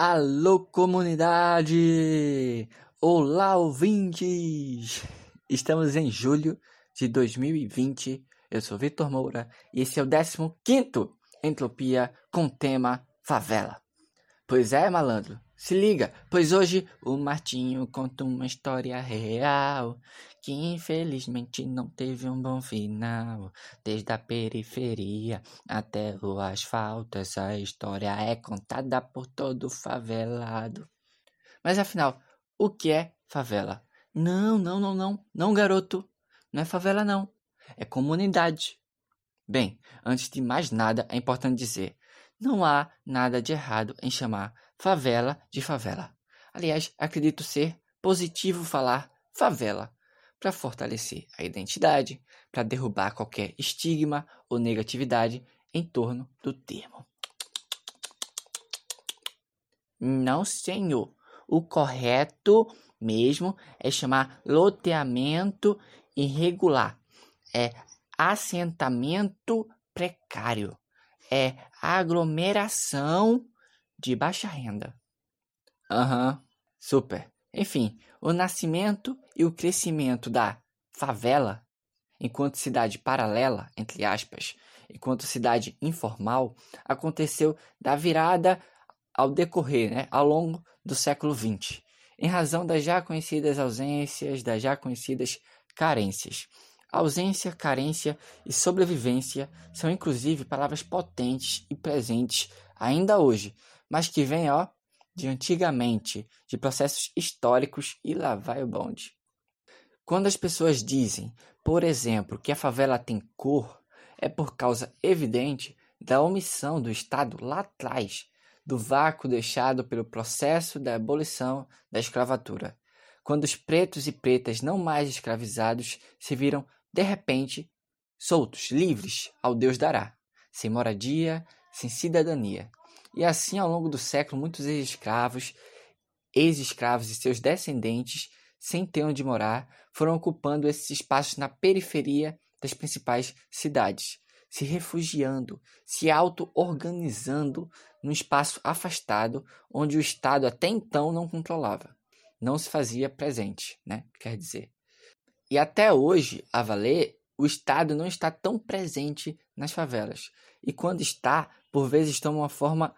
Alô, comunidade! Olá, ouvintes! Estamos em julho de 2020. Eu sou Vitor Moura e esse é o 15 Entropia com tema Favela. Pois é, malandro, se liga, pois hoje o Martinho conta uma história real que infelizmente não teve um bom final. Desde a periferia até o asfalto, essa história é contada por todo favelado. Mas afinal, o que é favela? Não, não, não, não, não, garoto. Não é favela, não. É comunidade. Bem, antes de mais nada, é importante dizer: não há nada de errado em chamar favela de favela. Aliás, acredito ser positivo falar favela para fortalecer a identidade, para derrubar qualquer estigma ou negatividade em torno do termo. Não, senhor. O correto mesmo é chamar loteamento irregular. É assentamento precário. É aglomeração de baixa renda. Aham, uhum, super. Enfim, o nascimento e o crescimento da favela, enquanto cidade paralela, entre aspas, enquanto cidade informal, aconteceu da virada ao decorrer, né, ao longo do século XX, em razão das já conhecidas ausências, das já conhecidas carências. Ausência, carência e sobrevivência são inclusive palavras potentes e presentes ainda hoje, mas que vêm, ó, de antigamente, de processos históricos e lá vai o bonde. Quando as pessoas dizem, por exemplo, que a favela tem cor, é por causa evidente da omissão do Estado lá atrás, do vácuo deixado pelo processo da abolição da escravatura, quando os pretos e pretas não mais escravizados se viram, de repente, soltos, livres ao Deus dará, sem moradia, sem cidadania. E assim, ao longo do século, muitos ex-escravos, ex-escravos e seus descendentes, sem ter onde morar, foram ocupando esses espaços na periferia das principais cidades, se refugiando, se auto-organizando num espaço afastado onde o Estado até então não controlava, não se fazia presente, né? Quer dizer. E até hoje, a valer, o Estado não está tão presente nas favelas. E quando está, por vezes toma uma forma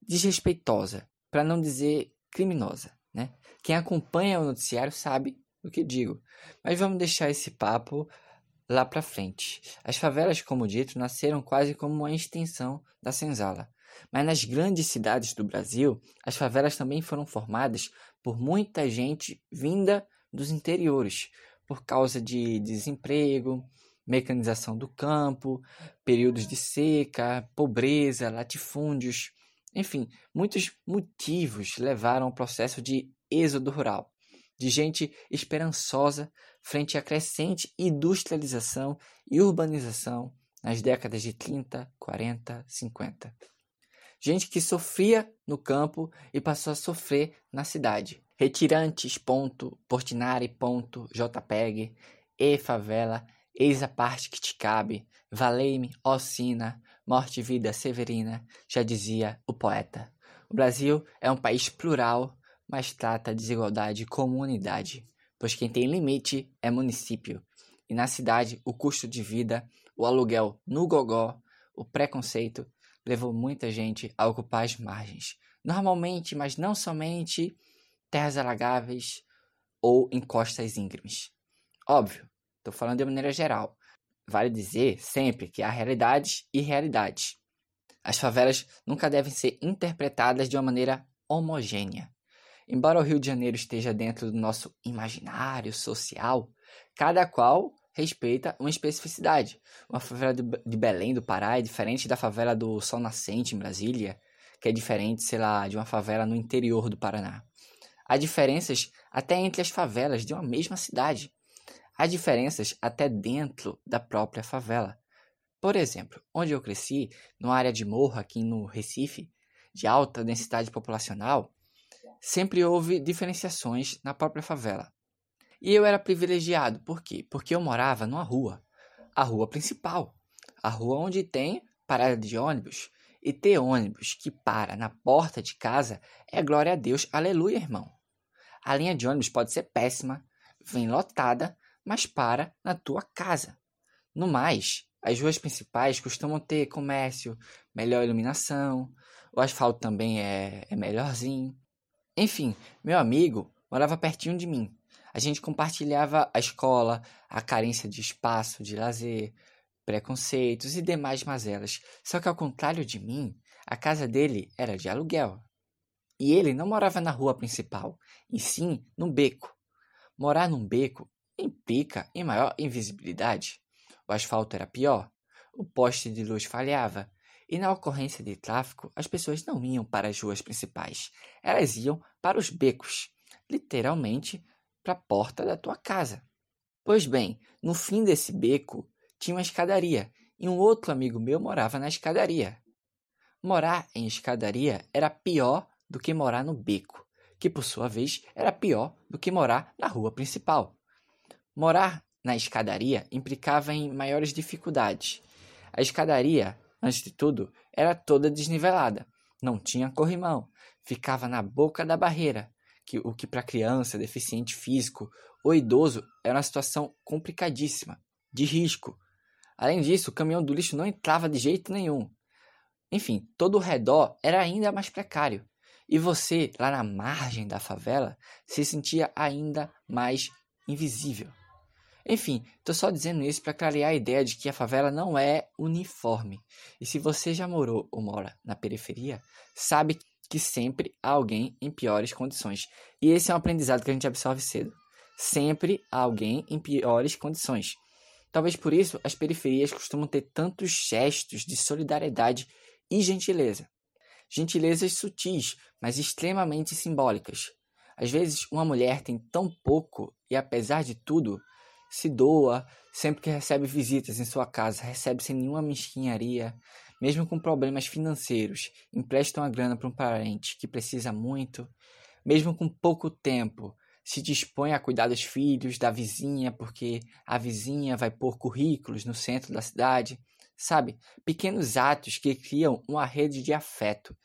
desrespeitosa, para não dizer criminosa. Né? Quem acompanha o noticiário sabe o que digo. Mas vamos deixar esse papo lá para frente. As favelas, como dito, nasceram quase como uma extensão da senzala. Mas nas grandes cidades do Brasil, as favelas também foram formadas por muita gente vinda dos interiores, por causa de desemprego, mecanização do campo, períodos de seca, pobreza, latifúndios. Enfim, muitos motivos levaram ao processo de êxodo rural, de gente esperançosa frente à crescente industrialização e urbanização nas décadas de 30, 40, 50. Gente que sofria no campo e passou a sofrer na cidade. Retirantes, ponto, Portinari, ponto, JPEG, e favela, Eis a parte que te cabe, valei-me, ó sina, morte e vida severina, já dizia o poeta. O Brasil é um país plural, mas trata a desigualdade como unidade, pois quem tem limite é município, e na cidade o custo de vida, o aluguel no gogó, o preconceito levou muita gente a ocupar as margens, normalmente, mas não somente, terras alagáveis ou em costas íngremes. Óbvio, Estou falando de maneira geral. Vale dizer sempre que há realidades e realidades. As favelas nunca devem ser interpretadas de uma maneira homogênea. Embora o Rio de Janeiro esteja dentro do nosso imaginário social, cada qual respeita uma especificidade. Uma favela de Belém do Pará é diferente da favela do Sol Nascente em Brasília, que é diferente, sei lá, de uma favela no interior do Paraná. Há diferenças até entre as favelas de uma mesma cidade. Há diferenças até dentro da própria favela. Por exemplo, onde eu cresci, numa área de morro aqui no Recife, de alta densidade populacional, sempre houve diferenciações na própria favela. E eu era privilegiado, por quê? Porque eu morava numa rua, a rua principal, a rua onde tem parada de ônibus E ter ônibus que para na porta de casa é glória a Deus, aleluia, irmão. A linha de ônibus pode ser péssima, vem lotada, mas para na tua casa. No mais, as ruas principais costumam ter comércio, melhor iluminação, o asfalto também é, é melhorzinho. Enfim, meu amigo morava pertinho de mim. A gente compartilhava a escola, a carência de espaço, de lazer, preconceitos e demais mazelas. Só que ao contrário de mim, a casa dele era de aluguel. E ele não morava na rua principal, e sim num beco. Morar num beco implica em maior invisibilidade. O asfalto era pior, o poste de luz falhava, e na ocorrência de tráfico, as pessoas não iam para as ruas principais, elas iam para os becos, literalmente para a porta da tua casa. Pois bem, no fim desse beco tinha uma escadaria e um outro amigo meu morava na escadaria. Morar em escadaria era pior do que morar no beco, que por sua vez era pior do que morar na rua principal. Morar na escadaria implicava em maiores dificuldades. A escadaria antes de tudo, era toda desnivelada, não tinha corrimão, ficava na boca da barreira, que, o que para criança, deficiente físico ou idoso era uma situação complicadíssima, de risco. Além disso, o caminhão do lixo não entrava de jeito nenhum. Enfim, todo o redor era ainda mais precário. E você, lá na margem da favela, se sentia ainda mais invisível. Enfim, estou só dizendo isso para clarear a ideia de que a favela não é uniforme. E se você já morou ou mora na periferia, sabe que sempre há alguém em piores condições. E esse é um aprendizado que a gente absorve cedo. Sempre há alguém em piores condições. Talvez por isso as periferias costumam ter tantos gestos de solidariedade e gentileza. Gentilezas sutis, mas extremamente simbólicas. Às vezes, uma mulher tem tão pouco e, apesar de tudo, se doa sempre que recebe visitas em sua casa, recebe sem nenhuma mesquinharia, mesmo com problemas financeiros, empresta uma grana para um parente que precisa muito, mesmo com pouco tempo, se dispõe a cuidar dos filhos, da vizinha, porque a vizinha vai pôr currículos no centro da cidade, sabe? Pequenos atos que criam uma rede de afeto.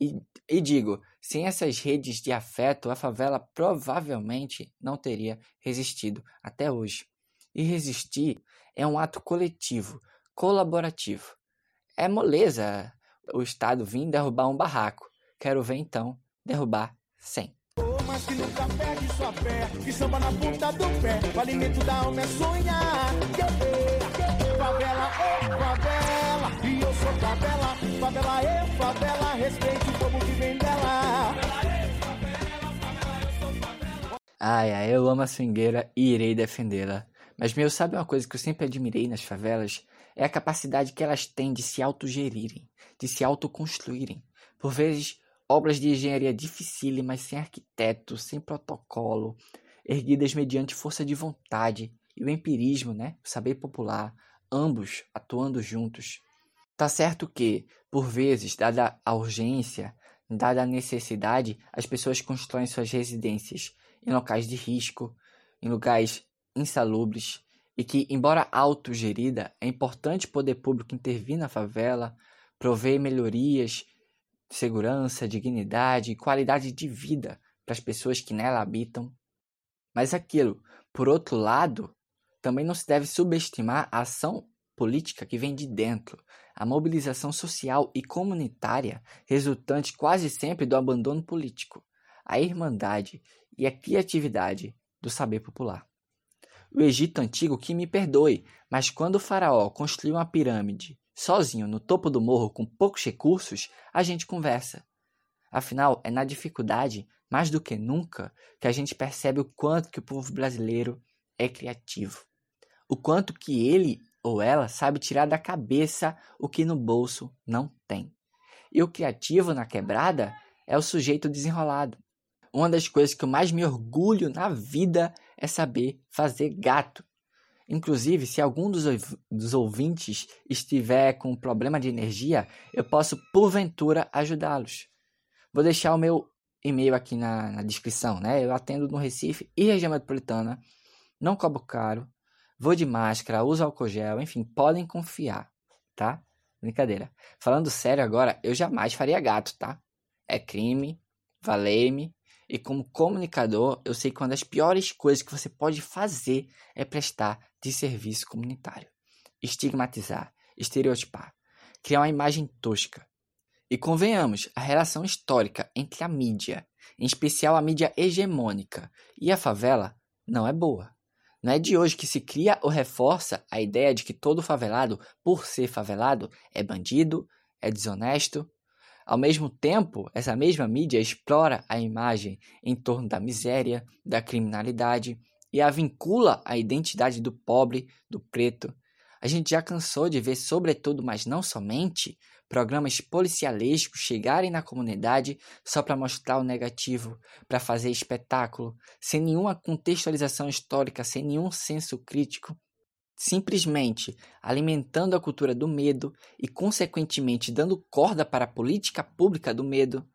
E, e digo, sem essas redes de afeto, a favela provavelmente não teria resistido até hoje. E resistir é um ato coletivo, colaborativo. É moleza o Estado vir derrubar um barraco. Quero ver então derrubar 100. Mas que nunca perde sua fé, que samba na ponta do pé, o alimento da alma é sonhar. Favela, oh, favela, e eu sou favela, favela, eu, favela, respeite o povo que vem dela. Ai, ai, eu amo a swingueira e irei defendê-la. Mas, meu, sabe uma coisa que eu sempre admirei nas favelas? É a capacidade que elas têm de se autogerirem, de se autoconstruírem. Por vezes, obras de engenharia dificílimas, sem arquiteto, sem protocolo, erguidas mediante força de vontade e o empirismo, né? o saber popular, ambos atuando juntos. Tá certo que, por vezes, dada a urgência, dada a necessidade, as pessoas constroem suas residências em locais de risco, em lugares insalubres e que, embora autogerida, é importante o poder público intervir na favela, prover melhorias, segurança, dignidade e qualidade de vida para as pessoas que nela habitam. Mas aquilo, por outro lado, também não se deve subestimar a ação política que vem de dentro, a mobilização social e comunitária resultante quase sempre do abandono político, a irmandade e a criatividade do saber popular. O Egito antigo que me perdoe, mas quando o faraó construiu uma pirâmide sozinho no topo do morro com poucos recursos, a gente conversa. Afinal, é na dificuldade, mais do que nunca, que a gente percebe o quanto que o povo brasileiro é criativo. O quanto que ele ou ela sabe tirar da cabeça o que no bolso não tem. E o criativo na quebrada é o sujeito desenrolado. Uma das coisas que eu mais me orgulho na vida é saber fazer gato. Inclusive, se algum dos, dos ouvintes estiver com problema de energia, eu posso, porventura, ajudá-los. Vou deixar o meu e-mail aqui na, na, descrição, né? Eu atendo no Recife e região metropolitana, não cobro caro, vou de máscara, uso álcool gel, enfim, podem confiar, tá? Brincadeira. Falando sério agora, eu jamais faria gato, tá? É crime, valei-me. E como comunicador, eu sei que uma das piores coisas que você pode fazer é prestar de serviço comunitário. Estigmatizar, estereotipar, criar uma imagem tosca. E convenhamos, a relação histórica entre a mídia, em especial a mídia hegemônica, e a favela não é boa. Não é de hoje que se cria ou reforça a ideia de que todo favelado, por ser favelado, é bandido, é desonesto. Ao mesmo tempo, essa mesma mídia explora a imagem em torno da miséria, da criminalidade e a vincula à identidade do pobre, do preto. A gente já cansou de ver, sobretudo, mas não somente, programas policialescos chegarem na comunidade só para mostrar o negativo, para fazer espetáculo, sem nenhuma contextualização histórica, sem nenhum senso crítico, simplesmente alimentando a cultura do medo e, consequentemente, dando corda para a política pública do medo.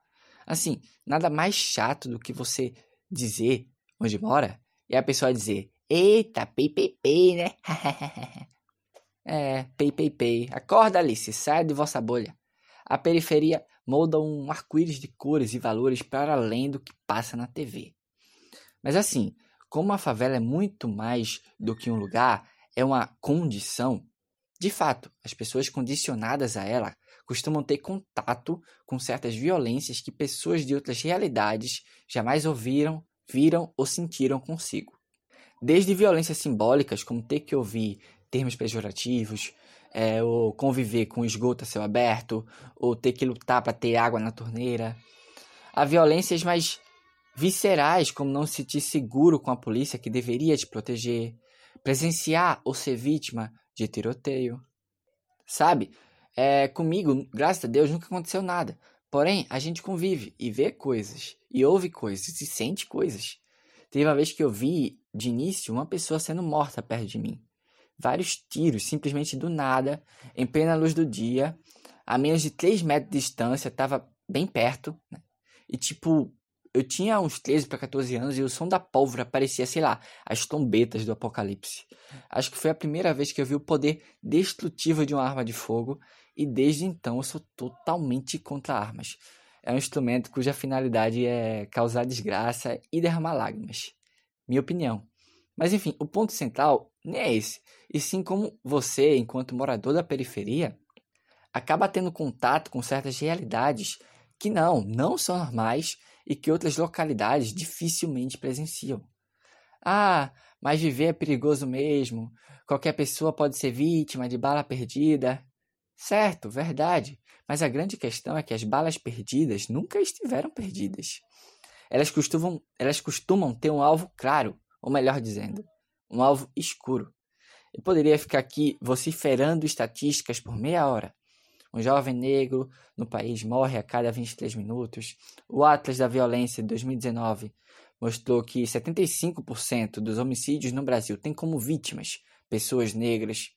Assim, nada mais chato do que você dizer onde mora e a pessoa dizer: Eita, pei, pei, pei, né? É, pei, pei, pei. Acorda, Alice, saia de vossa bolha. A periferia molda um arco-íris de cores e valores para além do que passa na TV. Mas assim, como a favela é muito mais do que um lugar, é uma condição, de fato, as pessoas condicionadas a ela costumam ter contato com certas violências que pessoas de outras realidades jamais ouviram, viram ou sentiram consigo. Desde violências simbólicas, como ter que ouvir termos pejorativos, é, ou conviver com esgoto a céu aberto, ou ter que lutar para ter água na torneira. Há violências mais viscerais, como não se sentir seguro com a polícia que deveria te proteger, presenciar ou ser vítima de tiroteio. Sabe, é, comigo, graças a Deus, nunca aconteceu nada. Porém, a gente convive e vê coisas, e ouve coisas, e sente coisas. Teve uma vez que eu vi, de início, uma pessoa sendo morta perto de mim vários tiros, simplesmente do nada, em plena luz do dia, a menos de 3 metros de distância, estava bem perto, né? E tipo, eu tinha uns 13 para 14 anos e o som da pólvora parecia, sei lá, as trombetas do apocalipse. Acho que foi a primeira vez que eu vi o poder destrutivo de uma arma de fogo e desde então eu sou totalmente contra armas. É um instrumento cuja finalidade é causar desgraça e derramar lágrimas. Minha opinião. Mas enfim, o ponto central nem é esse, e sim como você, enquanto morador da periferia, acaba tendo contato com certas realidades que não, não são normais e que outras localidades dificilmente presenciam. Ah, mas viver é perigoso mesmo. Qualquer pessoa pode ser vítima de bala perdida. Certo, verdade. Mas a grande questão é que as balas perdidas nunca estiveram perdidas. Elas costumam, elas costumam ter um alvo claro, ou melhor dizendo, um alvo escuro. Eu poderia ficar aqui vociferando estatísticas por meia hora. Um jovem negro no país morre a cada 23 minutos. O Atlas da Violência de 2019 mostrou que 75% dos homicídios no Brasil têm como vítimas pessoas negras.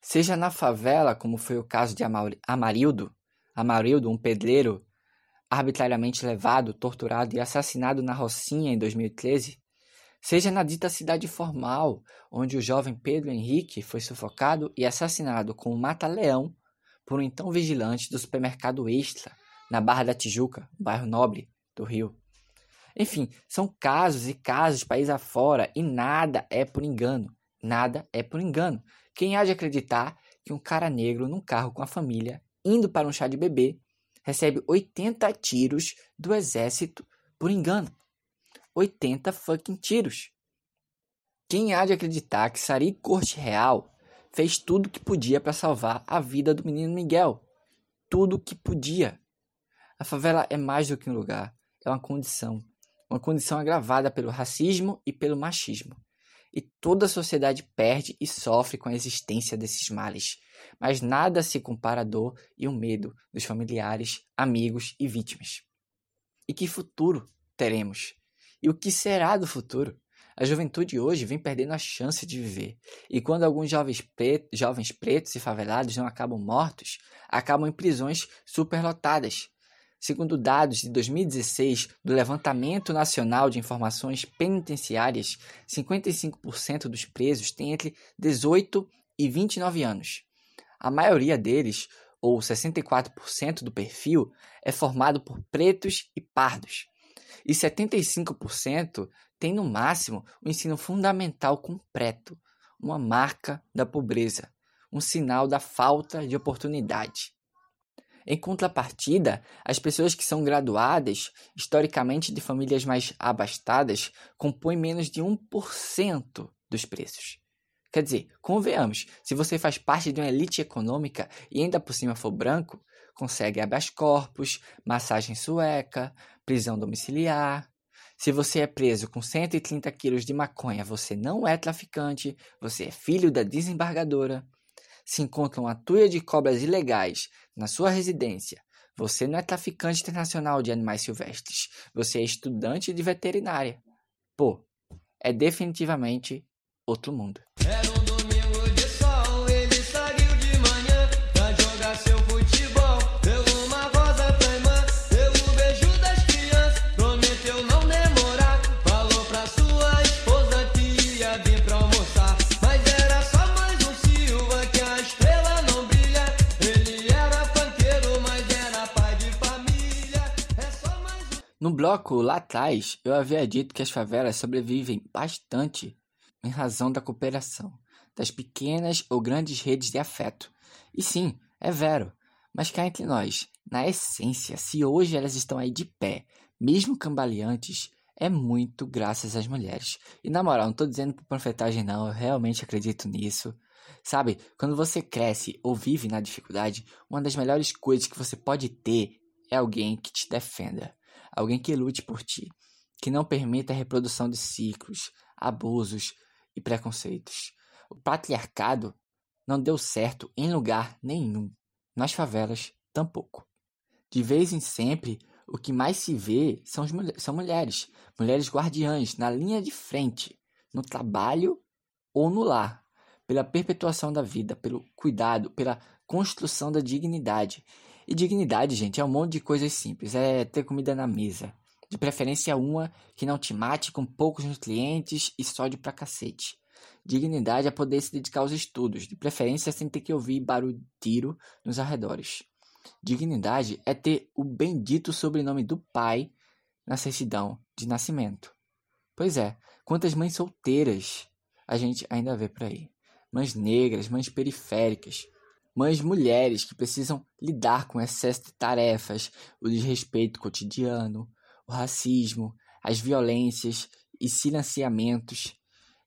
Seja na favela, como foi o caso de Amarildo, Amarildo, um pedreiro arbitrariamente levado, torturado e assassinado na Rocinha em 2013, seja na dita cidade formal, onde o jovem Pedro Henrique foi sufocado e assassinado com um mata-leão por um então vigilante do supermercado Extra, na Barra da Tijuca, bairro nobre do Rio. Enfim, são casos e casos país afora e nada é por engano. Nada é por engano. Quem há de acreditar que um cara negro num carro com a família, indo para um chá de bebê, recebe 80 tiros do exército por engano? 80 fucking tiros. Quem há de acreditar que Sari Corte Real fez tudo o que podia para salvar a vida do menino Miguel? Tudo o que podia. A favela é mais do que um lugar, é uma condição. Uma condição agravada pelo racismo e pelo machismo. E toda a sociedade perde e sofre com a existência desses males. Mas nada se compara à dor e o medo dos familiares, amigos e vítimas. E que futuro teremos? E o que será do futuro? A juventude hoje vem perdendo a chance de viver. E quando alguns jovens, pretos, jovens pretos e favelados não acabam mortos, acabam em prisões superlotadas. Segundo dados de 2016 do Levantamento Nacional de Informações Penitenciárias, 55% dos presos têm entre 18 e 29 anos. A maioria deles, ou 64% do perfil, é formado por pretos e pardos. E 75% tem no máximo o ensino fundamental completo, uma marca da pobreza, um sinal da falta de oportunidade. Em contrapartida, as pessoas que são graduadas, historicamente de famílias mais abastadas, compõem menos de 1% dos preços. Quer dizer, convenhamos, se você faz parte de uma elite econômica e ainda por cima for branco, consegue habeas corpus, massagem sueca, prisão domiciliar. Se você é preso com 130 quilos de maconha, você não é traficante, você é filho da desembargadora se encontra uma tuia de cobras ilegais na sua residência, você não é traficante internacional de animais silvestres. Você é estudante de veterinária. Pô, é definitivamente outro mundo. No bloco lá atrás, eu havia dito que as favelas sobrevivem bastante em razão da cooperação, das pequenas ou grandes redes de afeto. E sim, é vero, mas cá entre nós, na essência, se hoje elas estão aí de pé, mesmo cambaleantes, é muito graças às mulheres. E na moral, não estou dizendo por profetagem não, eu realmente acredito nisso. Sabe, quando você cresce ou vive na dificuldade, uma das melhores coisas que você pode ter é alguém que te defenda alguém que lute por ti, que não permita a reprodução de ciclos, abusos e preconceitos. O patriarcado não deu certo em lugar nenhum, nas favelas tampouco. De vez em sempre, o que mais se vê são, são mulheres, mulheres guardiãs na linha de frente, no trabalho ou no lar, pela perpetuação da vida, pelo cuidado, pela construção da dignidade e dignidade, gente, é um monte de coisas simples. É ter comida na mesa. De preferência uma que não te mate com poucos nutrientes e sódio pra cacete. Dignidade é poder se dedicar aos estudos, de preferência sem ter que ouvir barulho tiro nos arredores. Dignidade é ter o bendito sobrenome do pai na certidão de nascimento. Pois é, quantas mães solteiras a gente ainda vê por aí? Mães negras, mães periféricas, mães mulheres que precisam lidar com excesso de tarefas, o desrespeito cotidiano, o racismo, as violências e silenciamentos,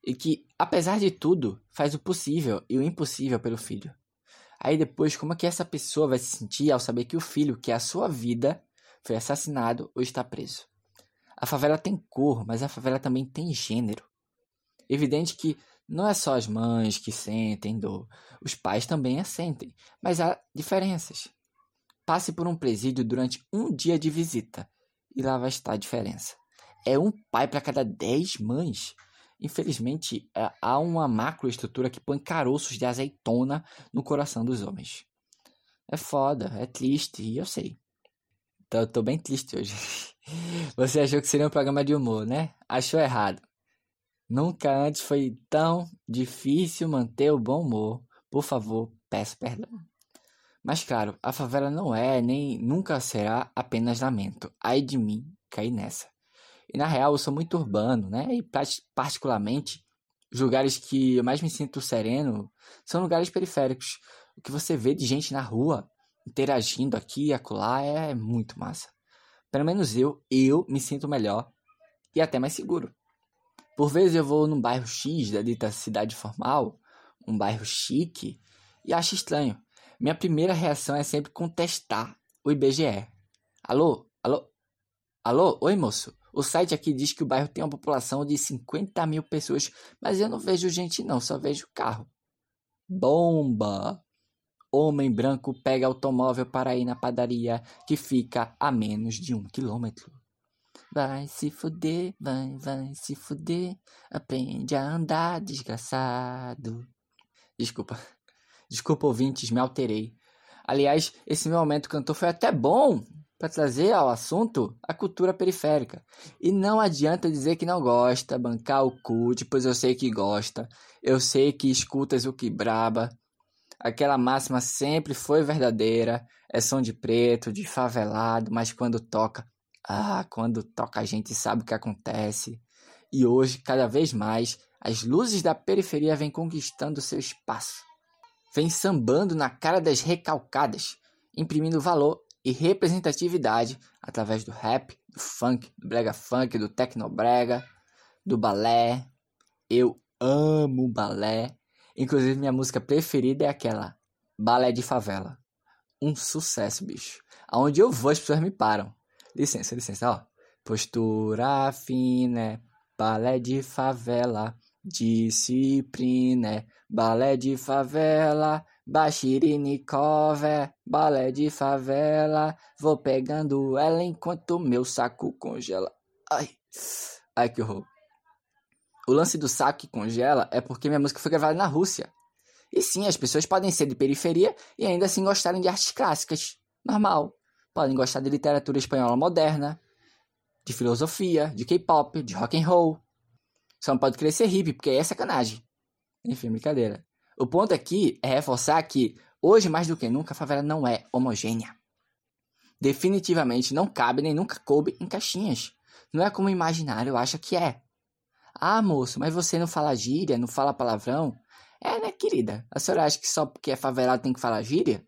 e que, apesar de tudo, faz o possível e o impossível pelo filho. Aí depois, como é que essa pessoa vai se sentir ao saber que o filho, que é a sua vida, foi assassinado ou está preso? A favela tem cor, mas a favela também tem gênero. Evidente que não é só as mães que sentem dor, os pais também a sentem, mas há diferenças. Passe por um presídio durante um dia de visita e lá vai estar a diferença. É um pai para cada dez mães. Infelizmente, é, há uma macroestrutura que põe caroços de azeitona no coração dos homens. É foda, é triste, e eu sei. Então, eu tô bem triste hoje. Você achou que seria um programa de humor, né? Achou errado. Nunca antes foi tão difícil manter o bom humor. Por favor, peço perdão. Mas claro, a favela não é nem nunca será apenas lamento. Ai de mim cair nessa. E na real eu sou muito urbano, né? E particularmente os lugares que eu mais me sinto sereno são lugares periféricos. O que você vê de gente na rua interagindo aqui e acolá é muito massa. Pelo menos eu, eu me sinto melhor e até mais seguro. Por vezes eu vou num bairro X da dita cidade formal, um bairro chique, e acho estranho. Minha primeira reação é sempre contestar o IBGE. Alô? Alô? Alô? Oi, moço. O site aqui diz que o bairro tem uma população de 50 mil pessoas, mas eu não vejo gente não, só vejo carro. Bomba! Homem branco pega automóvel para ir na padaria que fica a menos de um quilômetro. Vai se fuder, vai, vai se fuder. Aprende a andar, desgraçado. Desculpa. Desculpa, ouvintes, me alterei. Aliás, esse meu momento cantor foi até bom para trazer ao assunto a cultura periférica. E não adianta dizer que não gosta, bancar o cu, pois eu sei que gosta. Eu sei que escutas o que braba. Aquela máxima sempre foi verdadeira, é som de preto, de favelado, mas quando toca, ah, quando toca a gente sabe o que acontece. E hoje, cada vez mais, as luzes da periferia vêm conquistando seu espaço. Vem sambando na cara das recalcadas, imprimindo valor e representatividade através do rap, do funk, do brega funk, do tecnobrega, do balé. Eu amo balé. Inclusive, minha música preferida é aquela, Balé de Favela. Um sucesso, bicho. Aonde eu vou, as pessoas me param. Licença, licença, ó. Postura fina, balé de favela. Disciplina, balé de favela. Bachirinikov, balé de favela. Vou pegando ela enquanto meu saco congela. Ai, ai que horror. O lance do saco que congela é porque minha música foi gravada na Rússia. E sim, as pessoas podem ser de periferia e ainda assim gostarem de artes clássicas. Normal. Podem gostar de literatura espanhola moderna, de filosofia, de K-pop, de rock and roll. Só não pode querer ser hippie, porque é sacanagem. Enfim, brincadeira. O ponto aqui é reforçar que, hoje mais do que nunca, a favela não é homogênea. Definitivamente não cabe nem nunca coube em caixinhas. Não é como o imaginário acha que é. Ah, moço, mas você não fala gíria, não fala palavrão? É, né, querida? A senhora acha que só porque é favelado tem que falar gíria?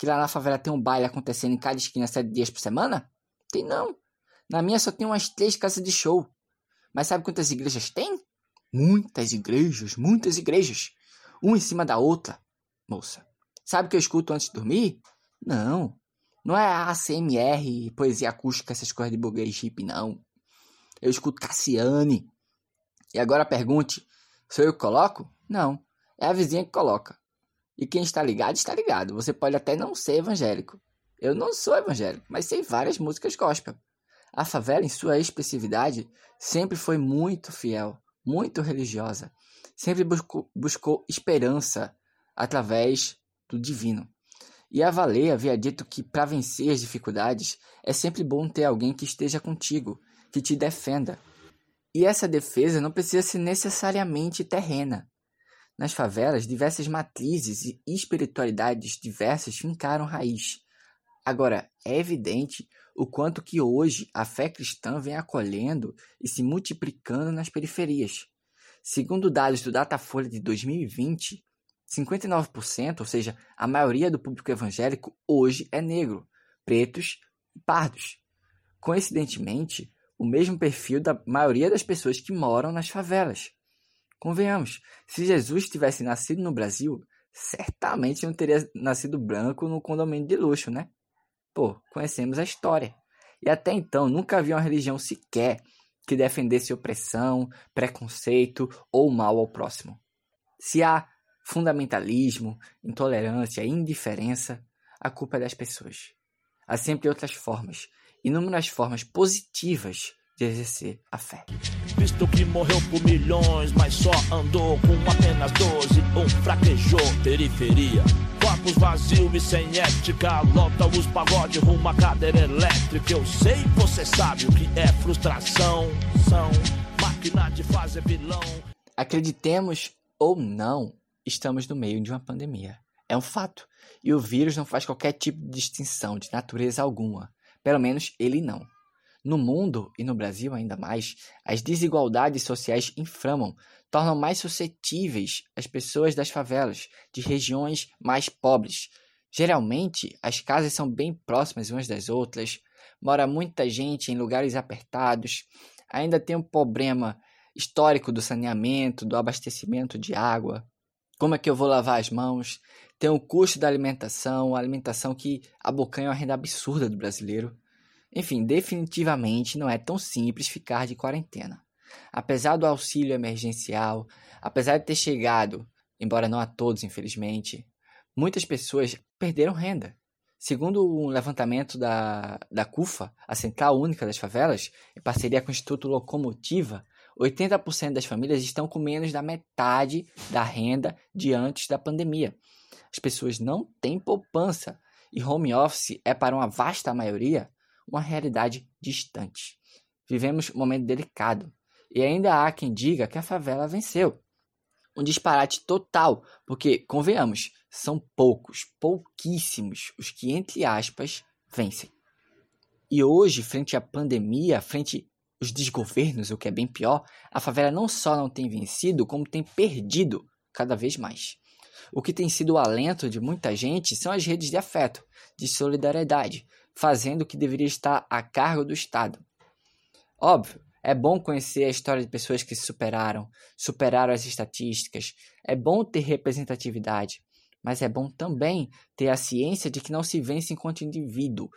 Que lá na favela tem um baile acontecendo em cada esquina sete dias por semana? Tem não. Na minha só tem umas três casas de show. Mas sabe quantas igrejas tem? Muitas igrejas, muitas igrejas uma em cima da outra, moça. Sabe o que eu escuto antes de dormir? Não. Não é ACMR, poesia acústica, essas coisas de buguês chip, não. Eu escuto Cassiane. E agora pergunte: sou eu que coloco? Não. É a vizinha que coloca. E quem está ligado, está ligado. Você pode até não ser evangélico. Eu não sou evangélico, mas sei várias músicas gospel. A favela, em sua expressividade, sempre foi muito fiel, muito religiosa sempre buscou, buscou esperança através do divino. E a Valer havia dito que para vencer as dificuldades é sempre bom ter alguém que esteja contigo, que te defenda. E essa defesa não precisa ser necessariamente terrena. Nas favelas, diversas matrizes e espiritualidades diversas fincaram raiz. Agora, é evidente o quanto que hoje a fé cristã vem acolhendo e se multiplicando nas periferias. Segundo dados do Datafolha de 2020, 59%, ou seja, a maioria do público evangélico hoje é negro, pretos e pardos. Coincidentemente, o mesmo perfil da maioria das pessoas que moram nas favelas. Convenhamos, se Jesus tivesse nascido no Brasil, certamente não teria nascido branco no condomínio de luxo, né? Pô, conhecemos a história. E até então nunca havia uma religião sequer que defendesse opressão, preconceito ou mal ao próximo. Se há fundamentalismo, intolerância, indiferença, a culpa é das pessoas. Há sempre outras formas, inúmeras formas positivas de exercer a fé. Visto que morreu por milhões, mas só andou com apenas 12, um fraquejou, periferia Corpos vazios e sem ética, lota os pagode rumo à cadeira elétrica. Eu sei, você sabe o que é frustração. São máquina de fazer vilão. Acreditemos ou não, estamos no meio de uma pandemia. É um fato. E o vírus não faz qualquer tipo de distinção de natureza alguma. Pelo menos ele não. No mundo e no Brasil ainda mais, as desigualdades sociais inflamam, tornam mais suscetíveis as pessoas das favelas, de regiões mais pobres. Geralmente, as casas são bem próximas umas das outras, mora muita gente em lugares apertados, ainda tem um problema histórico do saneamento, do abastecimento de água. Como é que eu vou lavar as mãos? Tem o custo da alimentação, a alimentação que abocanha uma renda absurda do brasileiro. Enfim, definitivamente não é tão simples ficar de quarentena. Apesar do auxílio emergencial, apesar de ter chegado, embora não a todos, infelizmente, muitas pessoas perderam renda. Segundo um levantamento da, da CUFA, a Central Única das Favelas, em parceria com o Instituto Locomotiva, 80% das famílias estão com menos da metade da renda de antes da pandemia. As pessoas não têm poupança e home office é para uma vasta maioria uma realidade distante. Vivemos um momento delicado e ainda há quem diga que a favela venceu. um disparate total, porque, convenhamos, são poucos, pouquíssimos os que, entre aspas, vencem. E hoje, frente à pandemia, frente aos desgovernos, o que é bem pior, a favela não só não tem vencido, como tem perdido cada vez mais. O que tem sido o alento de muita gente são as redes de afeto, de solidariedade, fazendo o que deveria estar a cargo do Estado. Óbvio, é bom conhecer a história de pessoas que se superaram, superaram as estatísticas. É bom ter representatividade, mas é bom também ter a ciência de que não se vence enquanto indivíduo,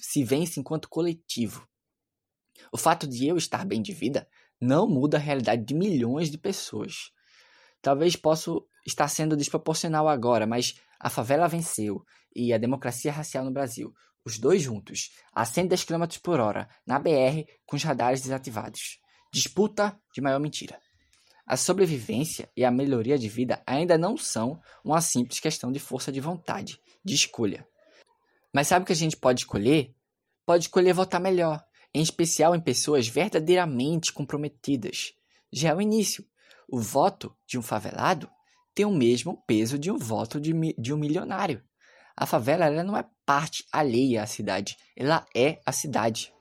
se vence enquanto coletivo. O fato de eu estar bem de vida não muda a realidade de milhões de pessoas. Talvez possa estar sendo desproporcional agora, mas a favela venceu e a democracia racial no Brasil os dois juntos, a 110 km por hora, na BR, com os radares desativados. Disputa de maior mentira. A sobrevivência e a melhoria de vida ainda não são uma simples questão de força de vontade, de escolha. Mas sabe o que a gente pode escolher? Pode escolher votar melhor, em especial em pessoas verdadeiramente comprometidas. Já é o início. O voto de um favelado tem o mesmo peso de um voto de, de um milionário. A favela ela não é parte alheia à cidade, ela é a cidade.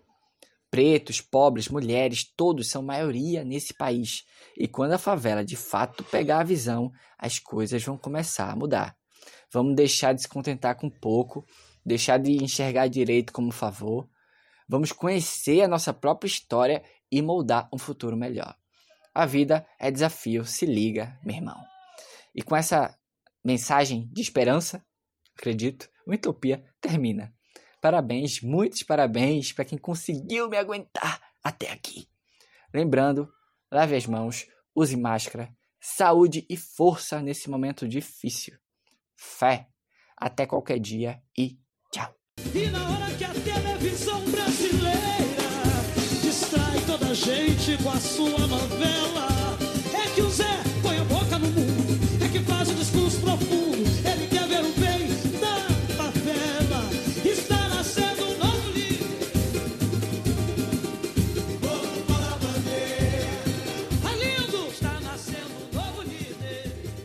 Pretos, pobres, mulheres, todos são maioria nesse país. E quando a favela de fato pegar a visão, as coisas vão começar a mudar. Vamos deixar de se contentar com pouco, deixar de enxergar direito como favor. Vamos conhecer a nossa própria história e moldar um futuro melhor. A vida é desafio, se liga, meu irmão. E com essa mensagem de esperança, acredito, o Utopia termina. Parabéns, muitos parabéns para quem conseguiu me aguentar até aqui. Lembrando, lave as mãos, use máscara, saúde e força nesse momento difícil. Fé. Até qualquer dia e tchau. E na hora que a televisão brasileira distrai toda a gente com a sua novela, é que os